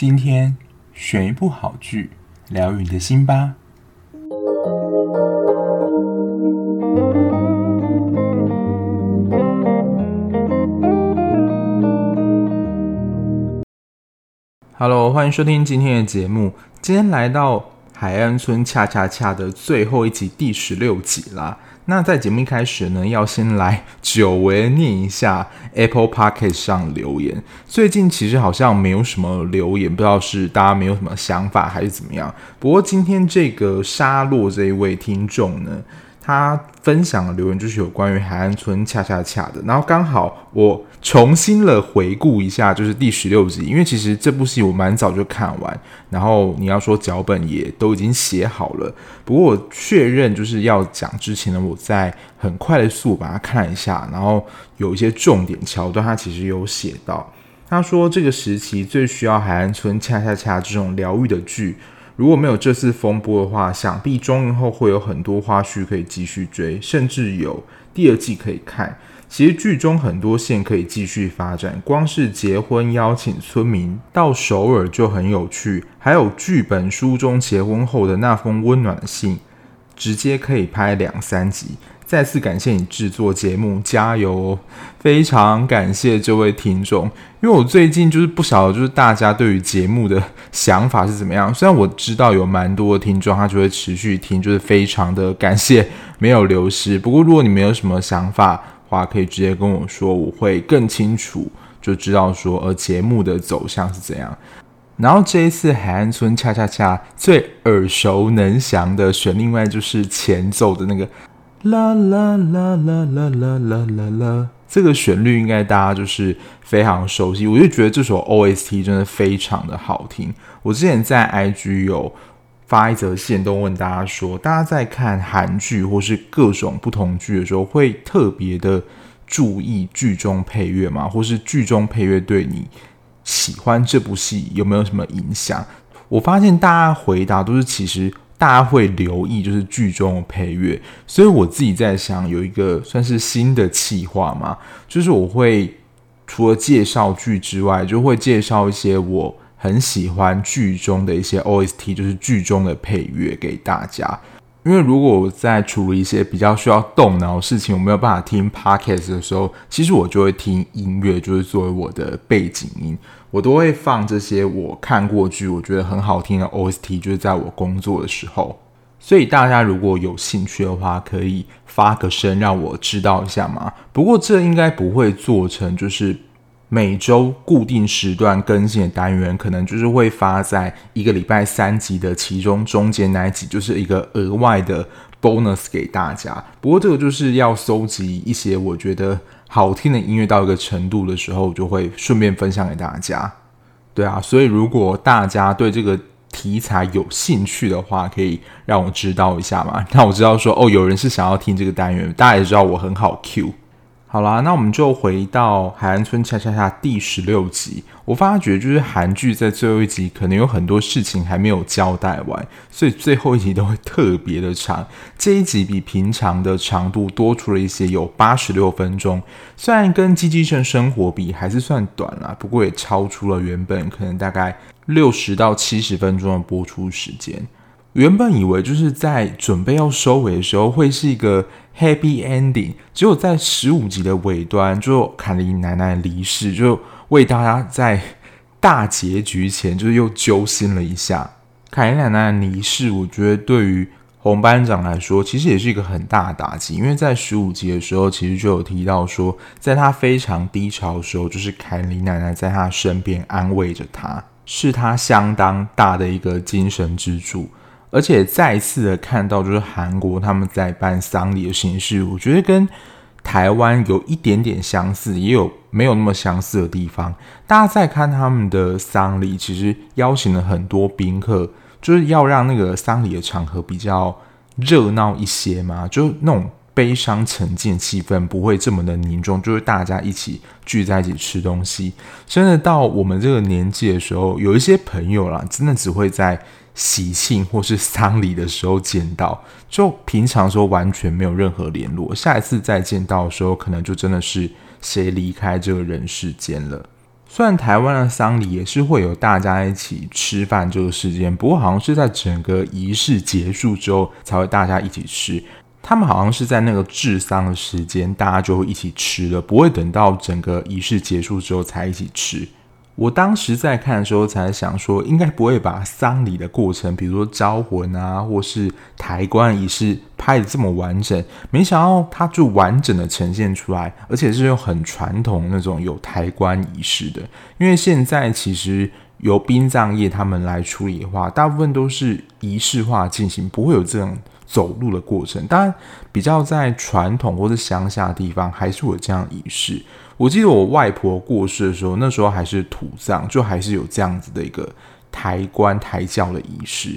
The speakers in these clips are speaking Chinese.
今天选一部好剧，疗愈你的心吧。Hello，欢迎收听今天的节目。今天来到海岸村恰恰恰的最后一集，第十六集啦。那在节目一开始呢，要先来久违念一下 Apple Podcast 上留言。最近其实好像没有什么留言，不知道是大家没有什么想法还是怎么样。不过今天这个沙洛这一位听众呢，他分享的留言就是有关于海岸村恰恰恰的，然后刚好我重新了回顾一下，就是第十六集，因为其实这部戏我蛮早就看完，然后你要说脚本也都已经写好了，不过我确认就是要讲之前呢，我在很快速把它看一下，然后有一些重点桥段，他其实有写到，他说这个时期最需要海岸村恰恰恰这种疗愈的剧。如果没有这次风波的话，想必中影后会有很多花絮可以继续追，甚至有第二季可以看。其实剧中很多线可以继续发展，光是结婚邀请村民到首尔就很有趣，还有剧本书中结婚后的那封温暖的信，直接可以拍两三集。再次感谢你制作节目，加油！非常感谢这位听众，因为我最近就是不晓得，就是大家对于节目的想法是怎么样。虽然我知道有蛮多的听众，他就会持续听，就是非常的感谢，没有流失。不过如果你没有什么想法的话，可以直接跟我说，我会更清楚就知道说，呃，节目的走向是怎样。然后这一次海岸村恰恰恰最耳熟能详的旋律，另外就是前奏的那个。啦啦啦啦啦啦啦啦啦！这个旋律应该大家就是非常熟悉，我就觉得这首 OST 真的非常的好听。我之前在 IG 有发一则线动问大家说，大家在看韩剧或是各种不同剧的时候，会特别的注意剧中配乐吗？或是剧中配乐对你喜欢这部戏有没有什么影响？我发现大家回答都是其实。大家会留意就是剧中的配乐，所以我自己在想有一个算是新的企划嘛，就是我会除了介绍剧之外，就会介绍一些我很喜欢剧中的一些 OST，就是剧中的配乐给大家。因为如果我在处理一些比较需要动脑的事情，我没有办法听 Podcast 的时候，其实我就会听音乐，就是作为我的背景音。我都会放这些我看过剧，我觉得很好听的 OST，就是在我工作的时候。所以大家如果有兴趣的话，可以发个声让我知道一下嘛。不过这应该不会做成就是每周固定时段更新的单元，可能就是会发在一个礼拜三集的其中中间那一集，就是一个额外的 bonus 给大家。不过这个就是要搜集一些我觉得。好听的音乐到一个程度的时候，我就会顺便分享给大家。对啊，所以如果大家对这个题材有兴趣的话，可以让我知道一下嘛。那我知道说，哦，有人是想要听这个单元，大家也知道我很好 Q。好啦，那我们就回到《海岸村恰恰恰》第十六集。我发觉就是韩剧在最后一集可能有很多事情还没有交代完，所以最后一集都会特别的长。这一集比平常的长度多出了一些，有八十六分钟。虽然跟《机机圣生活》比还是算短啦，不过也超出了原本可能大概六十到七十分钟的播出时间。原本以为就是在准备要收尾的时候会是一个 happy ending，结果在十五集的尾端，就凯琳奶奶离世，就为大家在大结局前就是又揪心了一下。凯琳奶奶的离世，我觉得对于洪班长来说，其实也是一个很大的打击，因为在十五集的时候，其实就有提到说，在他非常低潮的时候，就是凯琳奶奶在他身边安慰着他，是他相当大的一个精神支柱。而且再一次的看到，就是韩国他们在办丧礼的形式，我觉得跟台湾有一点点相似，也有没有那么相似的地方。大家再看他们的丧礼，其实邀请了很多宾客，就是要让那个丧礼的场合比较热闹一些嘛，就那种悲伤沉静气氛不会这么的凝重，就是大家一起聚在一起吃东西。真的到我们这个年纪的时候，有一些朋友啦，真的只会在。喜庆或是丧礼的时候见到，就平常说完全没有任何联络。下一次再见到的时候，可能就真的是谁离开这个人世间了。虽然台湾的丧礼也是会有大家一起吃饭这个时间，不过好像是在整个仪式结束之后才会大家一起吃。他们好像是在那个治丧的时间，大家就会一起吃了，不会等到整个仪式结束之后才一起吃。我当时在看的时候，才想说，应该不会把丧礼的过程，比如说招魂啊，或是抬棺仪式拍得这么完整。没想到它就完整的呈现出来，而且是用很传统那种有抬棺仪式的。因为现在其实由殡葬业他们来处理的话，大部分都是仪式化进行，不会有这种走路的过程。当然，比较在传统或是乡下的地方，还是有这样仪式。我记得我外婆过世的时候，那时候还是土葬，就还是有这样子的一个抬棺抬轿的仪式。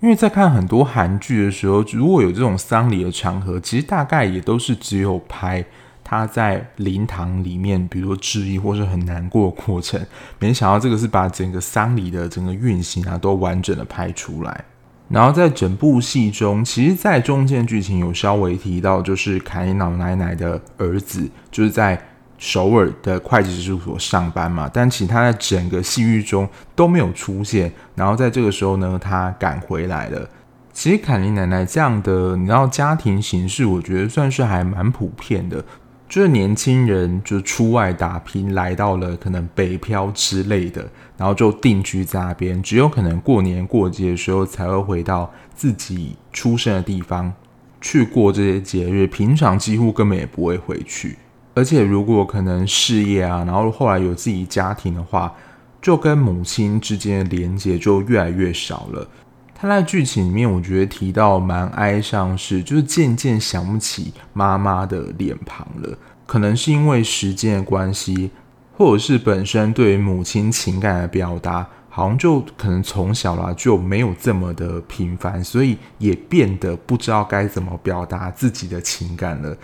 因为在看很多韩剧的时候，如果有这种丧礼的场合，其实大概也都是只有拍他在灵堂里面，比如说致意或是很难过的过程。没想到这个是把整个丧礼的整个运行啊，都完整的拍出来。然后在整部戏中，其实，在中间剧情有稍微提到，就是凯莉老奶奶的儿子，就是在。首尔的会计事务所上班嘛，但其他在整个戏剧中都没有出现。然后在这个时候呢，他赶回来了。其实凯莉奶奶这样的，你知道家庭形式，我觉得算是还蛮普遍的。就是年轻人就出外打拼，来到了可能北漂之类的，然后就定居在那边，只有可能过年过节的时候才会回到自己出生的地方去过这些节日，平常几乎根本也不会回去。而且，如果可能事业啊，然后后来有自己家庭的话，就跟母亲之间的连接就越来越少了。他在剧情里面，我觉得提到蛮哀伤，是就是渐渐想不起妈妈的脸庞了。可能是因为时间的关系，或者是本身对于母亲情感的表达，好像就可能从小啦就没有这么的频繁，所以也变得不知道该怎么表达自己的情感了。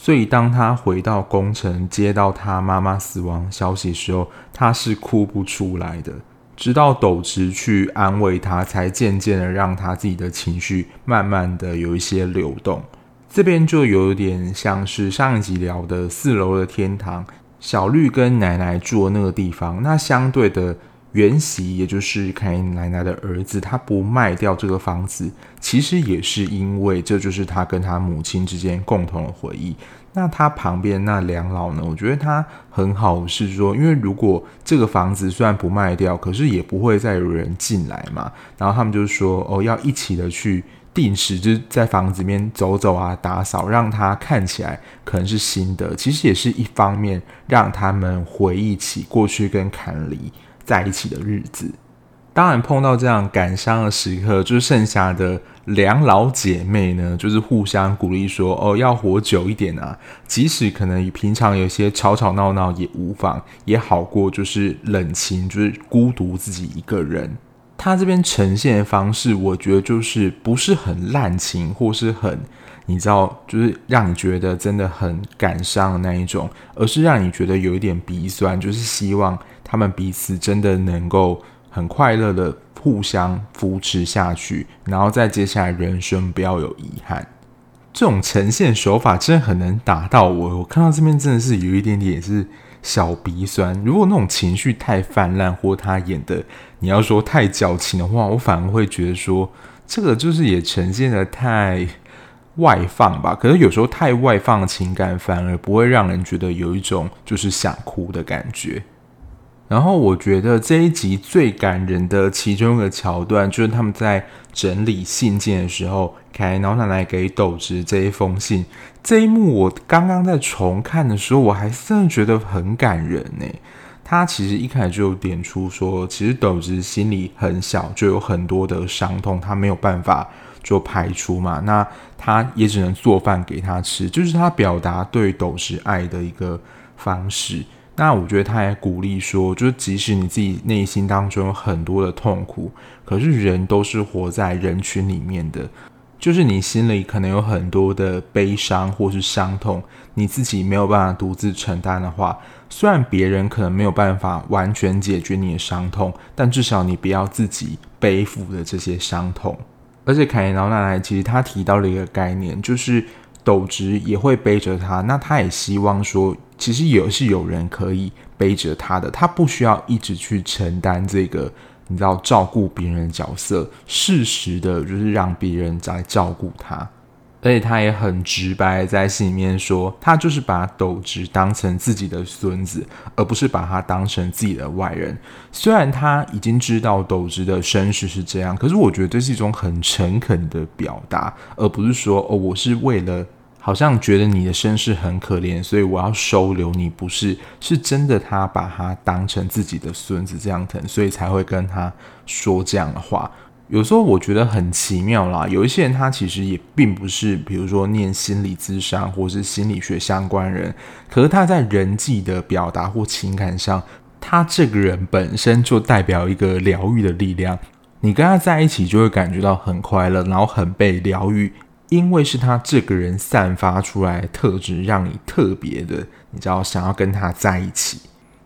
所以，当他回到宫城，接到他妈妈死亡消息时候，他是哭不出来的。直到斗直去安慰他，才渐渐的让他自己的情绪慢慢的有一些流动。这边就有点像是上一集聊的四楼的天堂，小绿跟奶奶住的那个地方。那相对的。原席，也就是凯莉奶奶的儿子，他不卖掉这个房子，其实也是因为这就是他跟他母亲之间共同的回忆。那他旁边那两老呢？我觉得他很好，是说，因为如果这个房子虽然不卖掉，可是也不会再有人进来嘛。然后他们就说，哦，要一起的去定时就在房子里面走走啊，打扫，让它看起来可能是新的。其实也是一方面，让他们回忆起过去跟坎离在一起的日子，当然碰到这样感伤的时刻，就是剩下的两老姐妹呢，就是互相鼓励说：“哦，要活久一点啊！即使可能平常有些吵吵闹闹也无妨，也好过就是冷清，就是孤独自己一个人。”他这边呈现的方式，我觉得就是不是很滥情，或是很你知道，就是让你觉得真的很感伤的那一种，而是让你觉得有一点鼻酸，就是希望。他们彼此真的能够很快乐的互相扶持下去，然后在接下来人生不要有遗憾。这种呈现手法真的很能打到我。我看到这边真的是有一点点是小鼻酸。如果那种情绪太泛滥，或他演的你要说太矫情的话，我反而会觉得说这个就是也呈现的太外放吧。可是有时候太外放的情感反而不会让人觉得有一种就是想哭的感觉。然后我觉得这一集最感人的其中一个桥段，就是他们在整理信件的时候，凯老奶奶给斗直这一封信。这一幕我刚刚在重看的时候，我还真的觉得很感人呢。他其实一开始就点出说，其实斗直心里很小，就有很多的伤痛，他没有办法就排出嘛。那他也只能做饭给他吃，就是他表达对斗直爱的一个方式。那我觉得他也鼓励说，就是即使你自己内心当中有很多的痛苦，可是人都是活在人群里面的，就是你心里可能有很多的悲伤或是伤痛，你自己没有办法独自承担的话，虽然别人可能没有办法完全解决你的伤痛，但至少你不要自己背负的这些伤痛。而且凯莉老奶奶其实她提到了一个概念，就是。斗直也会背着他，那他也希望说，其实也是有人可以背着他的，他不需要一直去承担这个，你知道照顾别人的角色，适时的就是让别人在照顾他。而且他也很直白，在信里面说，他就是把斗直当成自己的孙子，而不是把他当成自己的外人。虽然他已经知道斗直的身世是这样，可是我觉得这是一种很诚恳的表达，而不是说哦，我是为了好像觉得你的身世很可怜，所以我要收留你。不是，是真的，他把他当成自己的孙子这样疼，所以才会跟他说这样的话。有时候我觉得很奇妙啦，有一些人他其实也并不是，比如说念心理咨商或是心理学相关人，可是他在人际的表达或情感上，他这个人本身就代表一个疗愈的力量。你跟他在一起就会感觉到很快乐，然后很被疗愈，因为是他这个人散发出来的特质，让你特别的，你知道想要跟他在一起。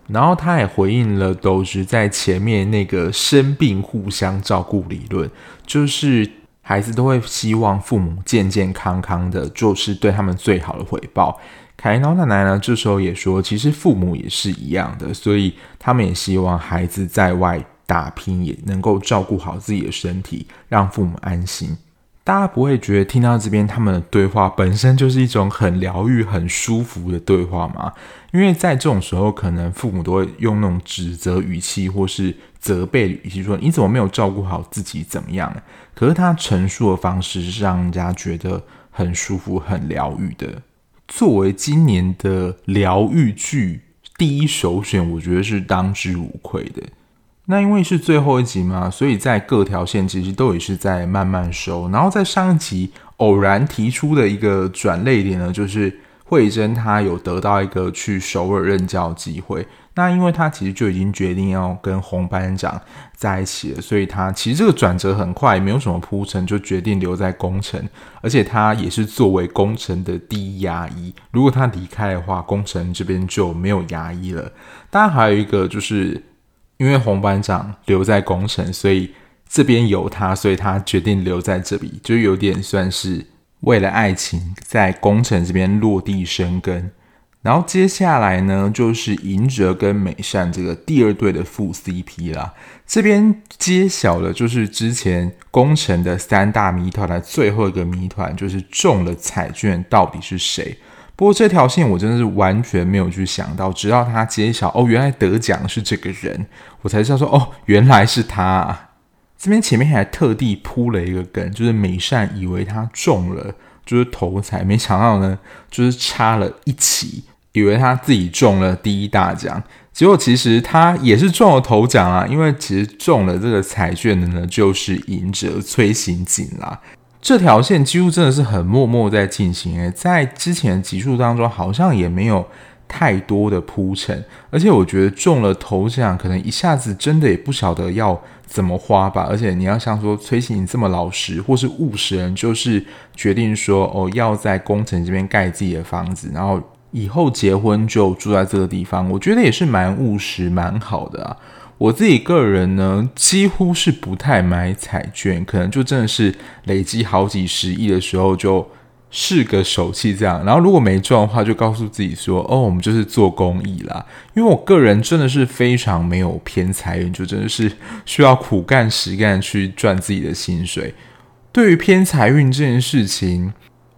然后他也回应了斗直在前面那个生病互相照顾理论，就是孩子都会希望父母健健康康的，就是对他们最好的回报。凯老奶奶呢，这时候也说，其实父母也是一样的，所以他们也希望孩子在外打拼也能够照顾好自己的身体，让父母安心。大家不会觉得听到这边他们的对话本身就是一种很疗愈、很舒服的对话吗？因为在这种时候，可能父母都会用那种指责语气或是责备语气说：“你怎么没有照顾好自己？怎么样？”可是他陈述的方式是让人家觉得很舒服、很疗愈的。作为今年的疗愈剧第一首选，我觉得是当之无愧的。那因为是最后一集嘛，所以在各条线其实都也是在慢慢收。然后在上一集偶然提出的一个转泪点呢，就是慧珍她有得到一个去首尔任教机会。那因为她其实就已经决定要跟洪班长在一起了，所以她其实这个转折很快，没有什么铺陈，就决定留在工程。而且她也是作为工程的第一牙医，如果她离开的话，工程这边就没有牙医了。当然还有一个就是。因为洪班长留在工程，所以这边有他，所以他决定留在这里，就有点算是为了爱情在工程这边落地生根。然后接下来呢，就是银哲跟美善这个第二对的副 CP 啦。这边揭晓的就是之前工程的三大谜团的最后一个谜团，就是中了彩券到底是谁？不过这条线我真的是完全没有去想到，直到他揭晓哦，原来得奖是这个人，我才知道说哦，原来是他啊。这边前面还特地铺了一个梗，就是美善以为他中了就是头彩，没想到呢就是差了一期，以为他自己中了第一大奖，结果其实他也是中了头奖啊，因为其实中了这个彩券的呢就是尹哲崔刑警啦。这条线几乎真的是很默默在进行诶，在之前集数当中好像也没有太多的铺陈，而且我觉得中了头奖，可能一下子真的也不晓得要怎么花吧。而且你要像说崔行这么老实或是务实人，就是决定说哦要在工程这边盖自己的房子，然后以后结婚就住在这个地方，我觉得也是蛮务实蛮好的啊。我自己个人呢，几乎是不太买彩券，可能就真的是累积好几十亿的时候，就试个手气这样。然后如果没中的话，就告诉自己说：“哦，我们就是做公益啦。”因为我个人真的是非常没有偏财运，就真的是 需要苦干实干去赚自己的薪水。对于偏财运这件事情，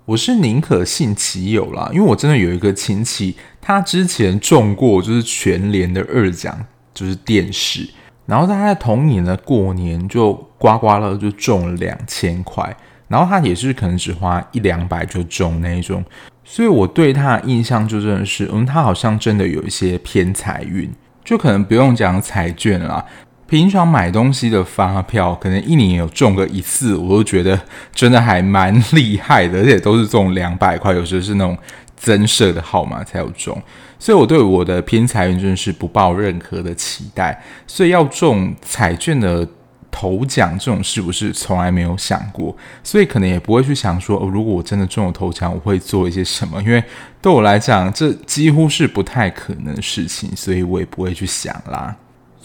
我是宁可信其有啦，因为我真的有一个亲戚，他之前中过就是全联的二奖。就是电视，然后他在同年的过年就刮刮乐就中了两千块，然后他也是可能只花一两百就中那一种，所以我对他的印象就真的是，嗯，他好像真的有一些偏财运，就可能不用讲彩券啦，平常买东西的发票，可能一年有中个一次，我都觉得真的还蛮厉害的，而且都是中两百块，有时候是那种增设的号码才有中。所以，我对我的偏财运真的是不抱任何的期待。所以，要中彩券的头奖这种事不是从来没有想过？所以，可能也不会去想说，哦，如果我真的中了头奖，我会做一些什么？因为对我来讲，这几乎是不太可能的事情，所以我也不会去想啦。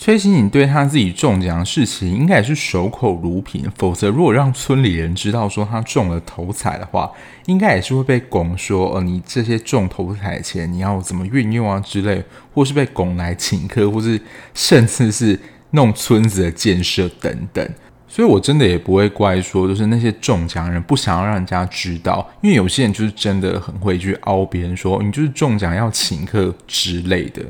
崔心颖对他自己中奖的事情，应该也是守口如瓶。否则，如果让村里人知道说他中了头彩的话，应该也是会被拱说：“呃，你这些中头彩的钱，你要怎么运用啊之类，或是被拱来请客，或是甚至是弄村子的建设等等。”所以，我真的也不会怪说，就是那些中奖人不想要让人家知道，因为有些人就是真的很会去凹别人说，你就是中奖要请客之类的。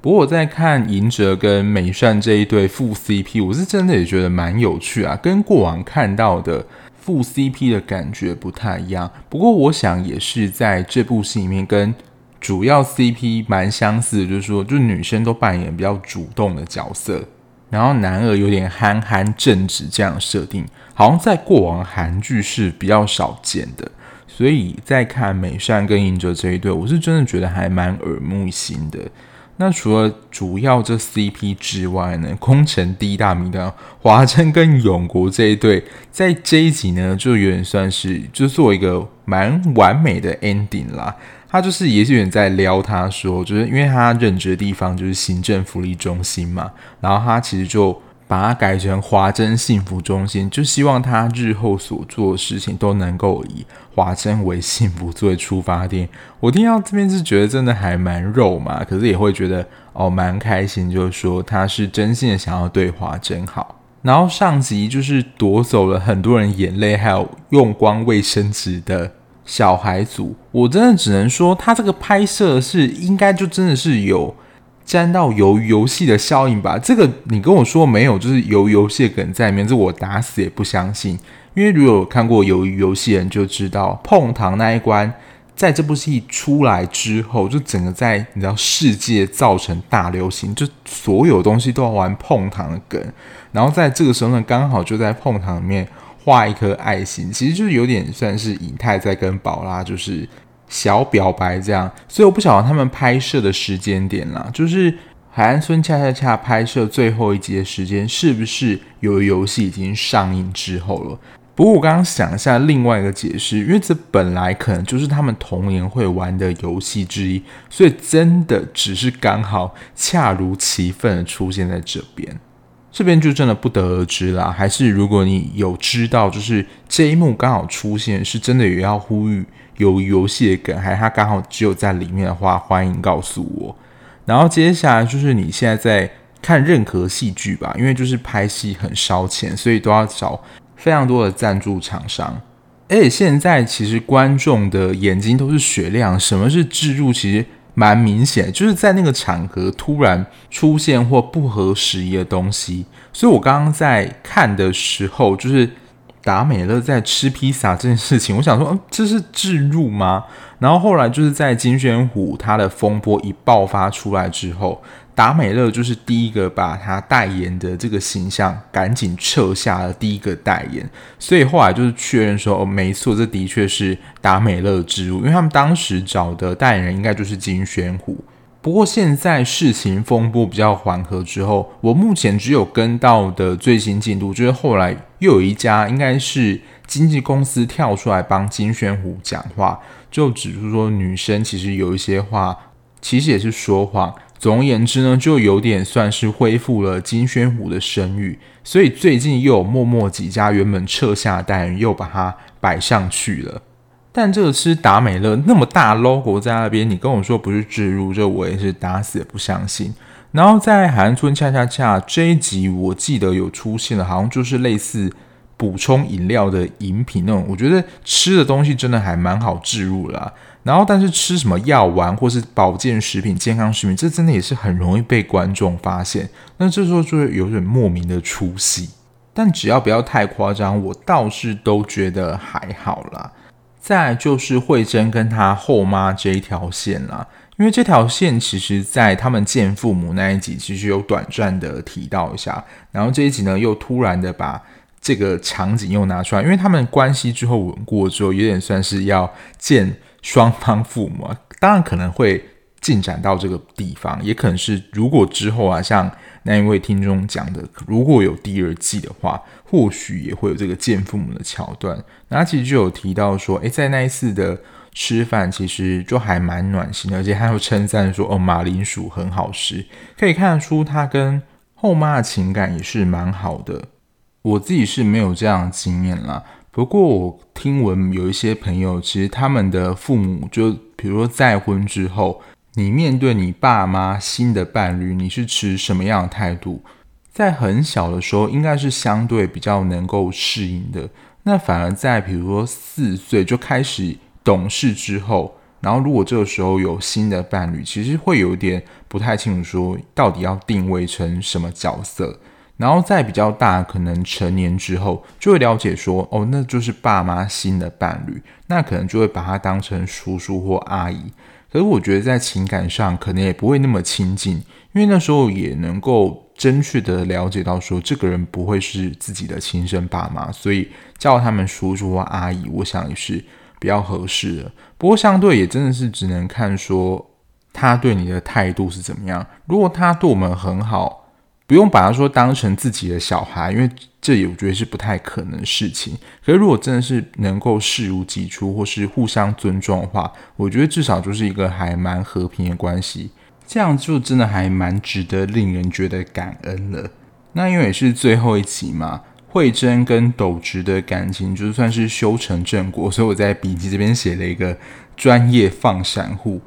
不过我在看尹哲跟美善这一对副 CP，我是真的也觉得蛮有趣啊，跟过往看到的副 CP 的感觉不太一样。不过我想也是在这部戏里面跟主要 CP 蛮相似的，就是说，就女生都扮演比较主动的角色，然后男二有点憨憨正直这样设定，好像在过往韩剧是比较少见的。所以在看美善跟尹哲这一对，我是真的觉得还蛮耳目一新的。那除了主要这 CP 之外呢，空城第一大名的华筝跟永国这一对，在这一集呢，就有点算是就做一个蛮完美的 ending 啦。他就是也是有点在撩他说，就是因为他任职的地方就是行政福利中心嘛，然后他其实就。把它改成华珍幸福中心，就希望他日后所做的事情都能够以华珍为幸福作为出发点。我听到这边是觉得真的还蛮肉嘛，可是也会觉得哦蛮开心，就是说他是真心的想要对华珍好。然后上集就是夺走了很多人眼泪，还有用光卫生纸的小孩组，我真的只能说他这个拍摄是应该就真的是有。沾到鱿鱼游戏的效应吧，这个你跟我说没有，就是鱿鱼游戏的梗在里面，这我打死也不相信。因为如果有看过鱿鱼游戏人就知道，碰糖那一关在这部戏出来之后，就整个在你知道世界造成大流行，就所有东西都要玩碰糖的梗。然后在这个时候呢，刚好就在碰糖里面画一颗爱心，其实就是有点算是尹泰在跟宝拉就是。小表白这样，所以我不晓得他们拍摄的时间点啦，就是海岸村恰恰恰拍摄最后一集的时间，是不是有游戏已经上映之后了？不过我刚刚想一下另外一个解释，因为这本来可能就是他们童年会玩的游戏之一，所以真的只是刚好恰如其分的出现在这边，这边就真的不得而知啦。还是如果你有知道，就是这一幕刚好出现，是真的也要呼吁。有游戏的梗，还是他刚好只有在里面的话，欢迎告诉我。然后接下来就是你现在在看任何戏剧吧，因为就是拍戏很烧钱，所以都要找非常多的赞助厂商。而且现在其实观众的眼睛都是雪亮，什么是置入，其实蛮明显，就是在那个场合突然出现或不合时宜的东西。所以我刚刚在看的时候，就是。达美乐在吃披萨这件事情，我想说，这是置入吗？然后后来就是在金宣虎他的风波一爆发出来之后，达美乐就是第一个把他代言的这个形象赶紧撤下了第一个代言，所以后来就是确认说，哦，没错，这的确是达美乐置入，因为他们当时找的代言人应该就是金宣虎。不过现在事情风波比较缓和之后，我目前只有跟到的最新进度，就是后来又有一家应该是经纪公司跳出来帮金宣虎讲话，就指出说女生其实有一些话其实也是说谎。总而言之呢，就有点算是恢复了金宣虎的声誉，所以最近又有默默几家原本撤下的代言又把它摆上去了。但这个吃达美乐那么大 logo 在那边，你跟我说不是置入，这我也是打死也不相信。然后在海岸村恰恰恰这一集，我记得有出现了，好像就是类似补充饮料的饮品那种。我觉得吃的东西真的还蛮好置入啦。然后但是吃什么药丸或是保健食品、健康食品，这真的也是很容易被观众发现。那这时候就会有点莫名的出戏。但只要不要太夸张，我倒是都觉得还好啦。再就是慧珍跟她后妈这一条线啦，因为这条线其实，在他们见父母那一集，其实有短暂的提到一下，然后这一集呢，又突然的把这个场景又拿出来，因为他们关系之后稳固之后，有点算是要见双方父母啊，当然可能会进展到这个地方，也可能是如果之后啊，像。那一位听众讲的，如果有第二季的话，或许也会有这个见父母的桥段。那其实就有提到说，诶，在那一次的吃饭，其实就还蛮暖心的，而且他又称赞说，哦，马铃薯很好吃，可以看得出他跟后妈的情感也是蛮好的。我自己是没有这样的经验啦，不过我听闻有一些朋友，其实他们的父母就比如说再婚之后，你面对你爸妈新的伴侣，你是持什么样的态度？在很小的时候，应该是相对比较能够适应的。那反而在比如说四岁就开始懂事之后，然后如果这个时候有新的伴侣，其实会有点不太清楚，说到底要定位成什么角色。然后在比较大，可能成年之后，就会了解说，哦，那就是爸妈新的伴侣，那可能就会把他当成叔叔或阿姨。可是我觉得在情感上可能也不会那么亲近，因为那时候也能够。正确的了解到说，这个人不会是自己的亲生爸妈，所以叫他们叔叔或阿姨，我想也是比较合适的。不过相对也真的是只能看说他对你的态度是怎么样。如果他对我们很好，不用把他说当成自己的小孩，因为这也我觉得是不太可能的事情。可是如果真的是能够视如己出，或是互相尊重的话，我觉得至少就是一个还蛮和平的关系。这样就真的还蛮值得令人觉得感恩了。那因为也是最后一集嘛，慧珍跟斗直的感情就算是修成正果，所以我在笔记这边写了一个专业放闪户。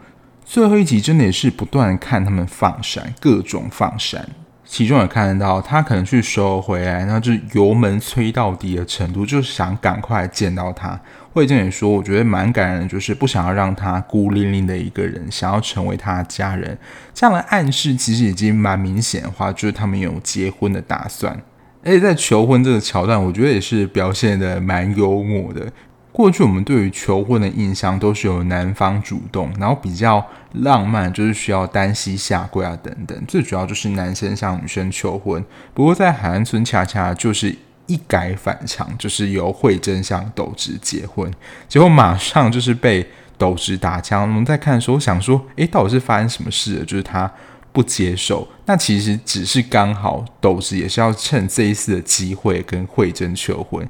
最后一集真的也是不断看他们放闪，各种放闪。其中也看得到他可能去收回来，然后就油门催到底的程度，就是想赶快见到他。慧贞也说，我觉得蛮感人，就是不想要让他孤零零的一个人，想要成为他的家人。这样的暗示其实已经蛮明显的话，就是他们有结婚的打算。而且在求婚这个桥段，我觉得也是表现得蛮幽默的。过去我们对于求婚的印象都是由男方主动，然后比较浪漫，就是需要单膝下跪啊等等。最主要就是男生向女生求婚。不过在海岸村恰恰就是一改反常，就是由慧贞向斗直结婚，结果马上就是被斗直打枪。我们在看的时候想说，诶，到底是发生什么事了？就是他不接受。那其实只是刚好斗直也是要趁这一次的机会跟慧贞求婚。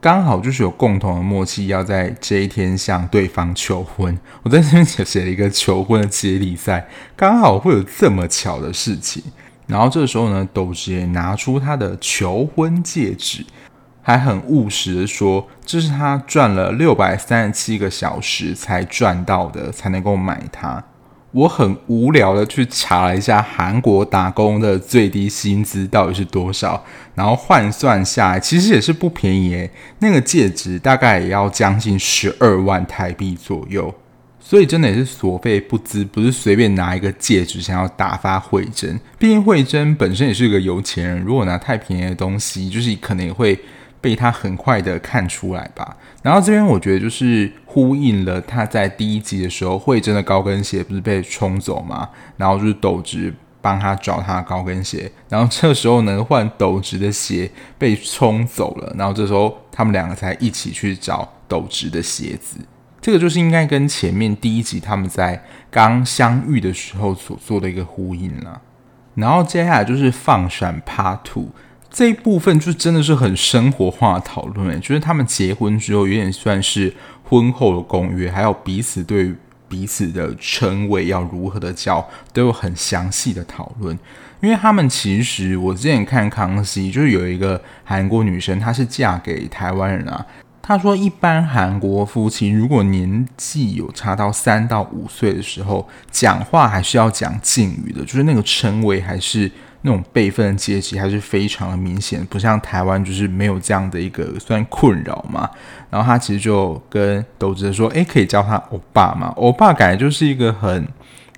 刚好就是有共同的默契，要在这一天向对方求婚。我在这边写写了一个求婚的接力赛，刚好会有这么巧的事情。然后这时候呢，斗直也拿出他的求婚戒指，还很务实的说，这是他赚了六百三十七个小时才赚到的，才能够买它。我很无聊的去查了一下韩国打工的最低薪资到底是多少，然后换算下来其实也是不便宜诶。那个戒指大概也要将近十二万台币左右，所以真的也是所费不貲，不是随便拿一个戒指想要打发慧珍。毕竟慧珍本身也是个有钱人，如果拿太便宜的东西，就是可能也会。被他很快的看出来吧，然后这边我觉得就是呼应了他在第一集的时候，慧珍的高跟鞋不是被冲走吗？然后就是斗直帮他找他的高跟鞋，然后这时候呢，换斗直的鞋被冲走了，然后这时候他们两个才一起去找斗直的鞋子，这个就是应该跟前面第一集他们在刚相遇的时候所做的一个呼应了。然后接下来就是放闪 Part Two。这一部分就真的是很生活化的讨论，诶，就是他们结婚之后有点算是婚后的公约，还有彼此对彼此的称谓要如何的叫，都有很详细的讨论。因为他们其实我之前看康熙，就是有一个韩国女生，她是嫁给台湾人啊。他说，一般韩国夫妻如果年纪有差到三到五岁的时候，讲话还是要讲敬语的，就是那个称谓还是。那种辈分阶级还是非常的明显，不像台湾就是没有这样的一个算困扰嘛。然后他其实就跟斗直说：“诶，可以叫他欧巴嘛？欧巴感觉就是一个很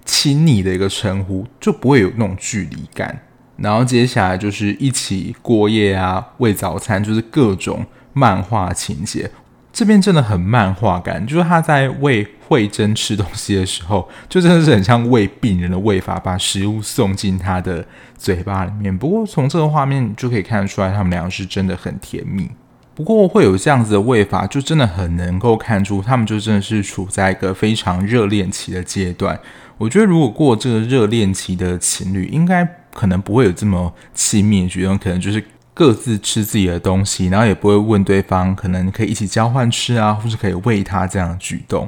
亲昵的一个称呼，就不会有那种距离感。”然后接下来就是一起过夜啊，喂早餐，就是各种漫画情节。这边真的很漫画感，就是他在喂慧珍吃东西的时候，就真的是很像喂病人的喂法，把食物送进他的嘴巴里面。不过从这个画面就可以看得出来，他们两个是真的很甜蜜。不过会有这样子的喂法，就真的很能够看出他们就真的是处在一个非常热恋期的阶段。我觉得如果过这个热恋期的情侣，应该可能不会有这么亲密的举动，可能就是。各自吃自己的东西，然后也不会问对方，可能可以一起交换吃啊，或是可以喂他这样的举动。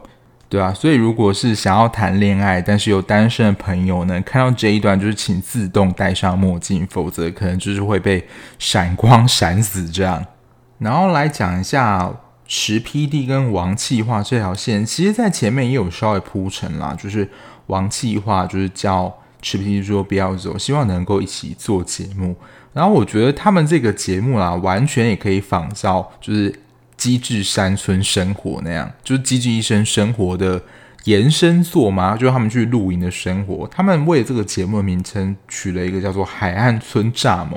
对啊，所以如果是想要谈恋爱但是有单身的朋友呢，看到这一段就是请自动戴上墨镜，否则可能就是会被闪光闪死这样。然后来讲一下池 PD 跟王企划这条线，其实在前面也有稍微铺陈啦，就是王企划就是叫池 PD 说不要走，希望能够一起做节目。然后我觉得他们这个节目啦，完全也可以仿照就是《机智山村生活》那样，就是《机智医生生活》的延伸作嘛，就是他们去露营的生活。他们为这个节目的名称取了一个叫做《海岸村蚱蜢》。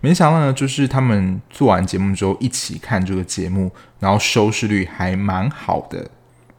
没想到呢，就是他们做完节目之后一起看这个节目，然后收视率还蛮好的。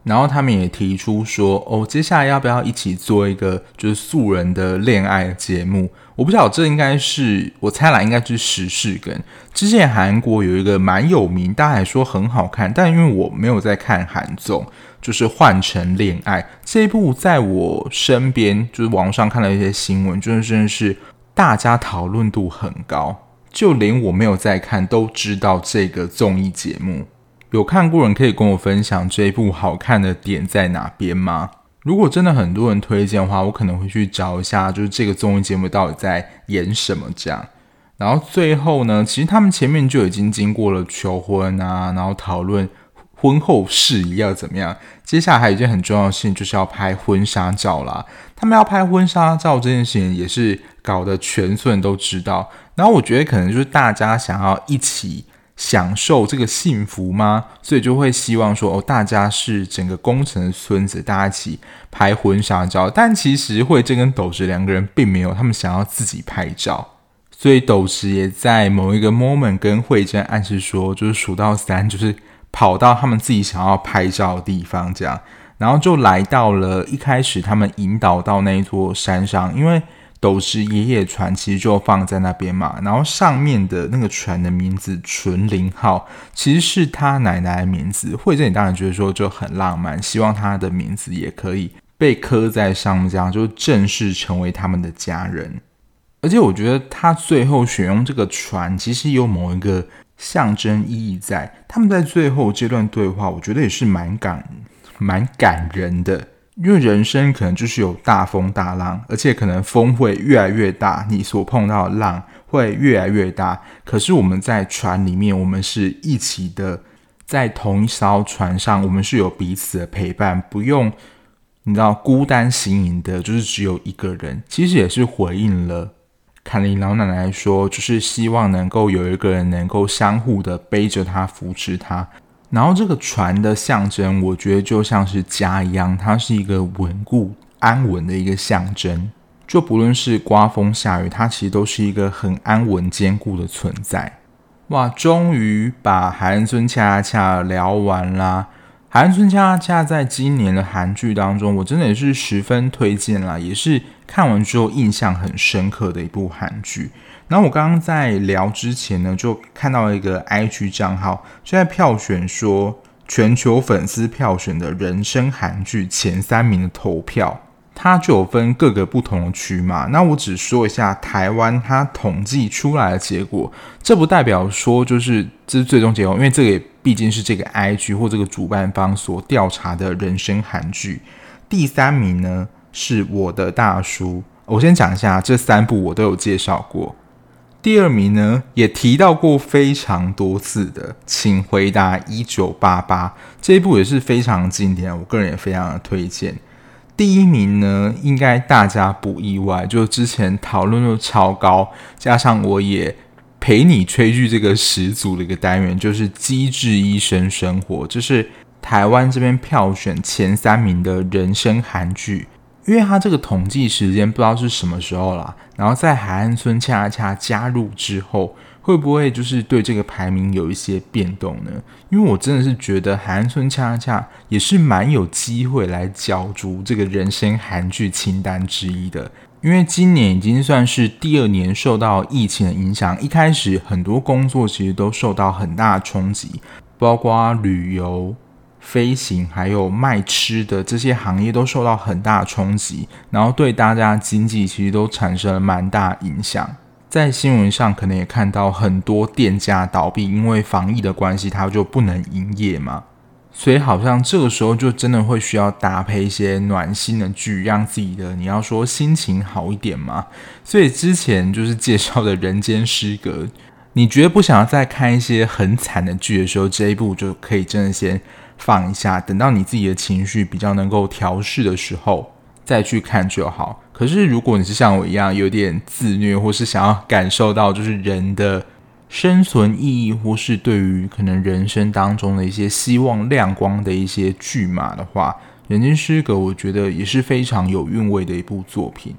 然后他们也提出说，哦，接下来要不要一起做一个就是素人的恋爱节目？我不知道，这应该是我猜啦，应该是时事梗。之前韩国有一个蛮有名，大家还说很好看，但因为我没有在看韩综，就是《换乘恋爱》这一部，在我身边就是网上看了一些新闻，就是真的是大家讨论度很高，就连我没有在看都知道这个综艺节目。有看过人可以跟我分享这一部好看的点在哪边吗？如果真的很多人推荐的话，我可能会去找一下，就是这个综艺节目到底在演什么这样。然后最后呢，其实他们前面就已经经过了求婚啊，然后讨论婚后事宜要怎么样。接下来还有一件很重要的事情，就是要拍婚纱照啦。他们要拍婚纱照这件事情也是搞得全村都知道。然后我觉得可能就是大家想要一起。享受这个幸福吗？所以就会希望说，哦，大家是整个工程的孙子，大家一起拍婚纱照。但其实惠珍跟斗直两个人并没有，他们想要自己拍照。所以斗直也在某一个 moment 跟惠珍暗示说，就是数到三，就是跑到他们自己想要拍照的地方，这样，然后就来到了一开始他们引导到那一座山上，因为。斗直爷爷船其实就放在那边嘛，然后上面的那个船的名字“纯零号”其实是他奶奶的名字。惠珍当然觉得说就很浪漫，希望他的名字也可以被刻在上面，这样就正式成为他们的家人。而且我觉得他最后选用这个船，其实有某一个象征意义在。他们在最后这段对话，我觉得也是蛮感蛮感人的。因为人生可能就是有大风大浪，而且可能风会越来越大，你所碰到的浪会越来越大。可是我们在船里面，我们是一起的，在同一艘船上，我们是有彼此的陪伴，不用你知道孤单行营的，就是只有一个人。其实也是回应了凯琳老奶奶说，就是希望能够有一个人能够相互的背着她，扶持她。然后这个船的象征，我觉得就像是家一样，它是一个稳固安稳的一个象征。就不论是刮风下雨，它其实都是一个很安稳坚固的存在。哇，终于把海岸村恰恰聊完啦！海岸村恰恰在今年的韩剧当中，我真的也是十分推荐啦，也是看完之后印象很深刻的一部韩剧。然后我刚刚在聊之前呢，就看到一个 IG 账号就在票选说全球粉丝票选的人生韩剧前三名的投票，它就有分各个不同的区嘛。那我只说一下台湾它统计出来的结果，这不代表说就是这是最终结果，因为这个也毕竟是这个 IG 或这个主办方所调查的人生韩剧。第三名呢是我的大叔，我先讲一下这三部我都有介绍过。第二名呢，也提到过非常多次的，请回答一九八八这一部也是非常经典，我个人也非常的推荐。第一名呢，应该大家不意外，就之前讨论度超高，加上我也陪你追剧这个始祖的一个单元，就是《机智医生生活》，就是台湾这边票选前三名的人生韩剧。因为他这个统计时间不知道是什么时候啦，然后在海岸村恰恰加入之后，会不会就是对这个排名有一些变动呢？因为我真的是觉得海岸村恰恰也是蛮有机会来角逐这个人生韩剧清单之一的。因为今年已经算是第二年受到疫情的影响，一开始很多工作其实都受到很大的冲击，包括旅游。飞行还有卖吃的这些行业都受到很大冲击，然后对大家经济其实都产生了蛮大影响。在新闻上可能也看到很多店家倒闭，因为防疫的关系，它就不能营业嘛。所以好像这个时候就真的会需要搭配一些暖心的剧，让自己的你要说心情好一点嘛。所以之前就是介绍的《人间失格》，你觉得不想要再看一些很惨的剧的时候，这一部就可以真的先放一下，等到你自己的情绪比较能够调试的时候再去看就好。可是如果你是像我一样有点自虐，或是想要感受到就是人的。生存意义，或是对于可能人生当中的一些希望亮光的一些剧码的话，《人间失格》我觉得也是非常有韵味的一部作品。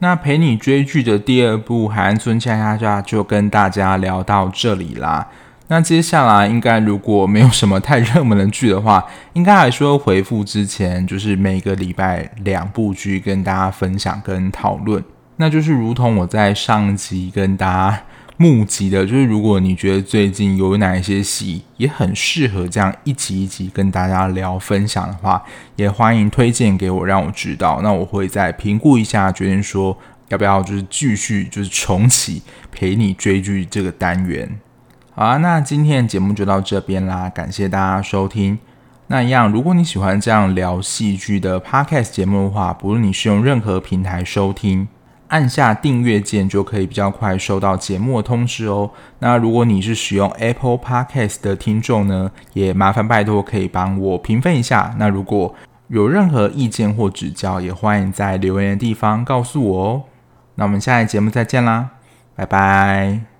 那陪你追剧的第二部《海岸村恰恰恰》就跟大家聊到这里啦。那接下来应该如果没有什么太热门的剧的话，应该还说回复之前，就是每个礼拜两部剧跟大家分享跟讨论。那就是如同我在上集跟大家。募集的就是，如果你觉得最近有哪一些戏也很适合这样一集一集跟大家聊分享的话，也欢迎推荐给我，让我知道。那我会再评估一下，决定说要不要就是继续就是重启陪你追剧这个单元。好啊，那今天的节目就到这边啦，感谢大家收听。那一样，如果你喜欢这样聊戏剧的 Podcast 节目的话，不论你是用任何平台收听。按下订阅键就可以比较快收到节目的通知哦。那如果你是使用 Apple Podcast 的听众呢，也麻烦拜托可以帮我评分一下。那如果有任何意见或指教，也欢迎在留言的地方告诉我哦。那我们下一节目再见啦，拜拜。